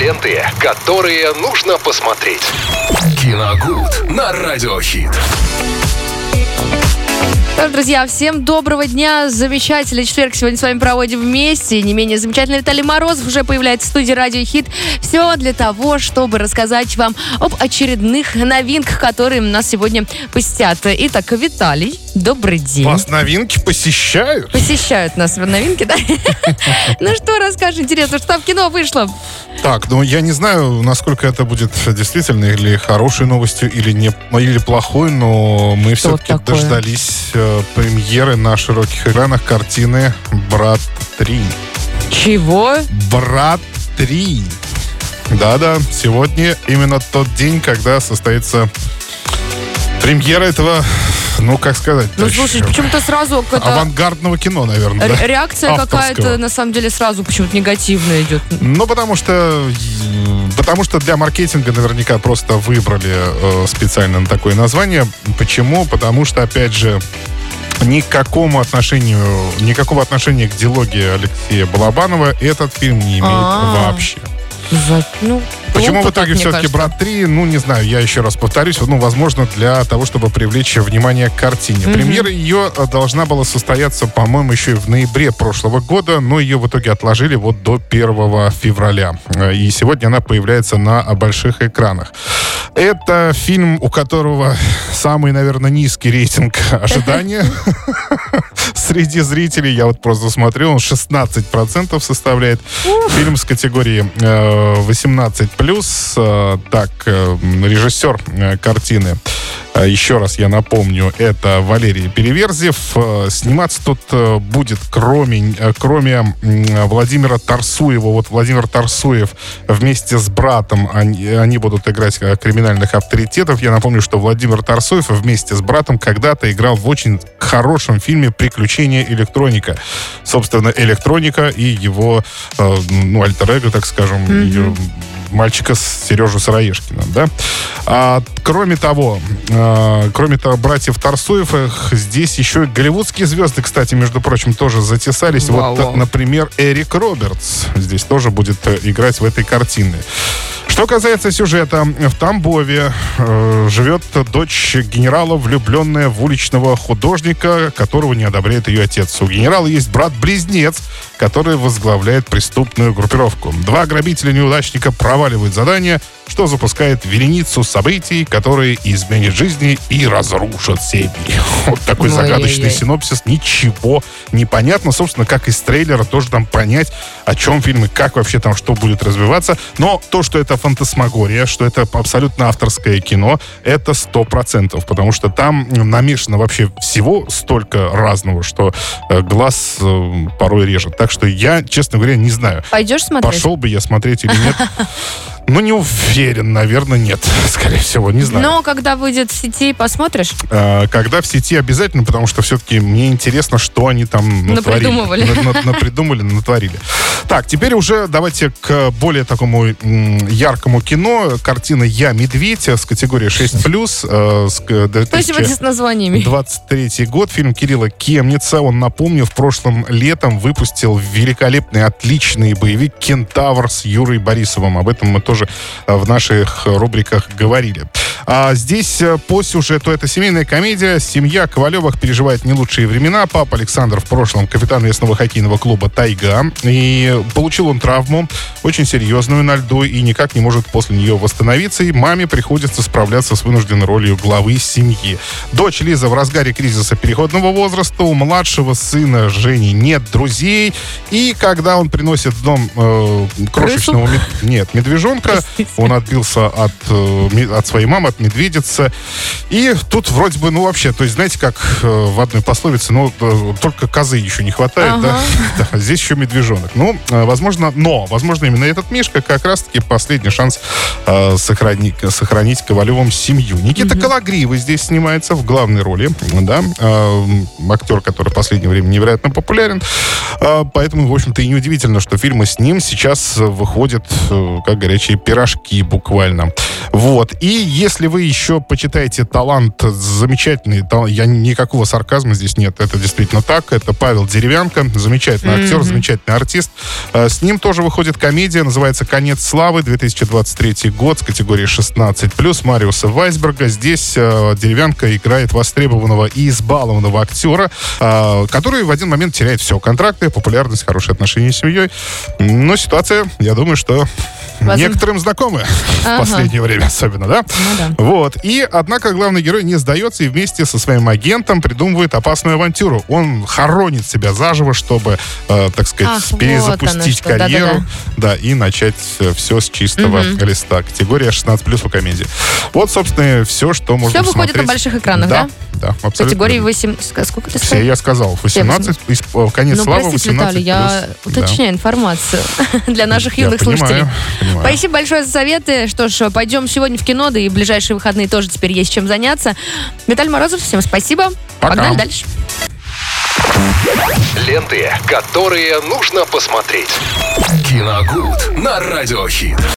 ленты, которые нужно посмотреть. Киногуд на Радиохит. Друзья, всем доброго дня. Замечательный четверг сегодня с вами проводим вместе. Не менее замечательный Виталий Морозов уже появляется в студии Радио Хит. Все для того, чтобы рассказать вам об очередных новинках, которые нас сегодня посетят. Итак, Виталий, добрый день. Вас новинки посещают? Посещают нас новинки, да? Ну что, расскажи, интересно, что там в кино вышло? Так, ну я не знаю, насколько это будет действительно или хорошей новостью, или не или плохой, но мы все-таки дождались э, премьеры на широких экранах картины «Брат 3». Чего? «Брат 3». Да-да, сегодня именно тот день, когда состоится премьера этого ну, как сказать? Ну, слушай, почему-то сразу... Авангардного кино, наверное, да? Реакция какая-то, на самом деле, сразу почему-то негативная идет. Ну, потому что... Потому что для маркетинга наверняка просто выбрали э, специально такое название. Почему? Потому что, опять же, никакому отношению, никакого отношения к дилогии Алексея Балабанова этот фильм не имеет А-а-а. вообще. За, ну, Почему в итоге все-таки «Брат 3»? Ну, не знаю, я еще раз повторюсь. Ну, возможно, для того, чтобы привлечь внимание к картине. Mm-hmm. Премьера ее э, должна была состояться, по-моему, еще и в ноябре прошлого года, но ее в итоге отложили вот до 1 февраля. Э, и сегодня она появляется на больших экранах. Это фильм, у которого самый, наверное, низкий рейтинг ожидания среди зрителей. Я вот просто смотрю, он 16% составляет. Фильм с категории 18+. Э, так, э, режиссер картины еще раз я напомню, это Валерий Переверзев. А, сниматься тут э, будет кроме, э, кроме Владимира Тарсуева. Вот Владимир Тарсуев вместе с братом, они, они будут играть э, криминальных авторитетов. Я напомню, что Владимир Тарсуев вместе с братом когда-то играл в очень хорошем фильме «Приключения электроника». Собственно, электроника и его, ну, альтер так скажем, mm-hmm мальчика Сережу Сыроежкина, да. А, кроме того, а, кроме того, братьев Тарсуевых, здесь еще голливудские звезды, кстати, между прочим, тоже затесались. Вау, вот, например, Эрик Робертс здесь тоже будет э, играть в этой картине. Что касается сюжета, в Тамбове э, живет дочь генерала, влюбленная в уличного художника, которого не одобряет ее отец. У генерала есть брат-близнец, который возглавляет преступную группировку. Два грабителя-неудачника проваливают задание, что запускает вереницу событий, которые изменят жизни и разрушат семьи. Вот такой Ой, загадочный синопсис. Ничего не понятно. Собственно, как из трейлера тоже там понять, о чем фильм и как вообще там что будет развиваться. Но то, что это фантасмагория, что это абсолютно авторское кино, это сто процентов, потому что там намешано вообще всего столько разного, что э, глаз э, порой режет. Так что я, честно говоря, не знаю. Пойдешь смотреть? Пошел бы я смотреть или нет. Ну, не уверен, наверное, нет. Скорее всего, не знаю. Но когда выйдет в сети, посмотришь? А, когда в сети обязательно, потому что все-таки мне интересно, что они там натворили. Напридумывали. На, на, напридумали, натворили. Так, теперь уже давайте к более такому яркому кино. Картина «Я медведь» с категории 6+. Э, э, Спасибо с названиями. 23 год. Фильм Кирилла Кемница. Он, напомню, в прошлом летом выпустил великолепный, отличный боевик «Кентавр» с Юрой Борисовым. Об этом мы тоже тоже э, в наших рубриках говорили. А здесь э, по сюжету это семейная комедия. Семья Ковалевых переживает не лучшие времена. Папа Александр в прошлом капитан местного хоккейного клуба «Тайга». И получил он травму, очень серьезную на льду, и никак не может после нее восстановиться. И маме приходится справляться с вынужденной ролью главы семьи. Дочь Лиза в разгаре кризиса переходного возраста. У младшего сына Жени нет друзей. И когда он приносит в дом э, крошечного... Мед... Нет, медвежонка, он отбился от, э, от своей мамы, от медведица. И тут вроде бы, ну вообще, то есть знаете, как э, в одной пословице, ну э, только козы еще не хватает, ага. да? да? Здесь еще медвежонок. Ну, э, возможно, но, возможно, именно этот Мишка как раз-таки последний шанс э, сохранить, сохранить Ковалевым семью. Никита угу. Калагриевый здесь снимается в главной роли, да, э, актер, который в последнее время невероятно популярен. Э, поэтому, в общем-то, и неудивительно, что фильмы с ним сейчас выходят э, как горячие пирожки буквально. Вот. И если вы еще почитаете талант замечательный, тал, я никакого сарказма здесь нет, это действительно так. Это Павел Деревянко, замечательный mm-hmm. актер, замечательный артист. Э, с ним тоже выходит комедия, называется «Конец славы», 2023 год с категории 16+, Мариуса Вайсберга. Здесь э, Деревянко играет востребованного и избалованного актера, э, который в один момент теряет все. Контракты, популярность, хорошие отношения с семьей. Но ситуация, я думаю, что Возможно. некоторым знакомы ага. в последнее время особенно, да? Ну, да? Вот. И, однако, главный герой не сдается и вместе со своим агентом придумывает опасную авантюру. Он хоронит себя заживо, чтобы, э, так сказать, Ах, перезапустить вот карьеру. Да, да, да. и начать э, все с чистого угу. листа. Категория 16+, по комедии. Вот, собственно, все, что можно Все выходит на больших экранах, да? Да, абсолютно. Категории 8... Сколько ты сказал? Все я сказал. 18, э, конец ну, славы, простите, 18 Виталий, я уточняю да. информацию для наших юных понимаю, слушателей. Понимаю. Спасибо большое за советы. Что ж, пойдем сегодня в кино, да и в ближайшие выходные тоже теперь есть чем заняться. Виталий Морозов, всем спасибо. Пока. Погнали дальше. Ленты, которые нужно посмотреть. Киногуд на радиохит.